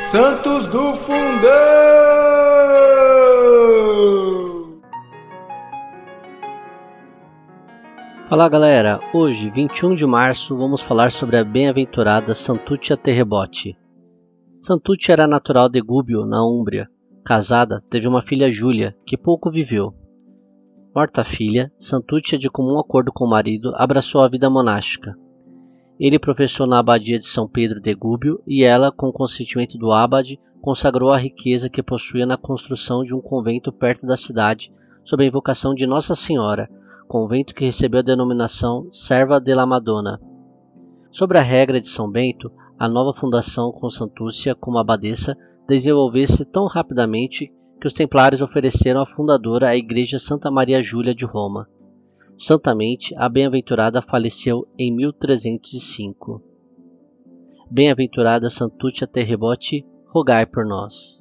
Santos do Fundão! Fala galera, hoje, 21 de março, vamos falar sobre a bem-aventurada Santuccia Terrebote. Santuccia era natural de Gubbio, na Úmbria. Casada, teve uma filha Júlia, que pouco viveu. Morta a filha, Santuccia, de comum acordo com o marido, abraçou a vida monástica. Ele professou na abadia de São Pedro de Gúbio e ela, com o consentimento do abade, consagrou a riqueza que possuía na construção de um convento perto da cidade, sob a invocação de Nossa Senhora, convento que recebeu a denominação Serva de la Madonna. Sobre a regra de São Bento, a nova fundação com Santúcia como abadesa desenvolveu-se tão rapidamente que os templários ofereceram à fundadora a Igreja Santa Maria Júlia de Roma. Santamente, a bem-aventurada faleceu em 1305. Bem-aventurada Santuccia Terrebote, rogai por nós.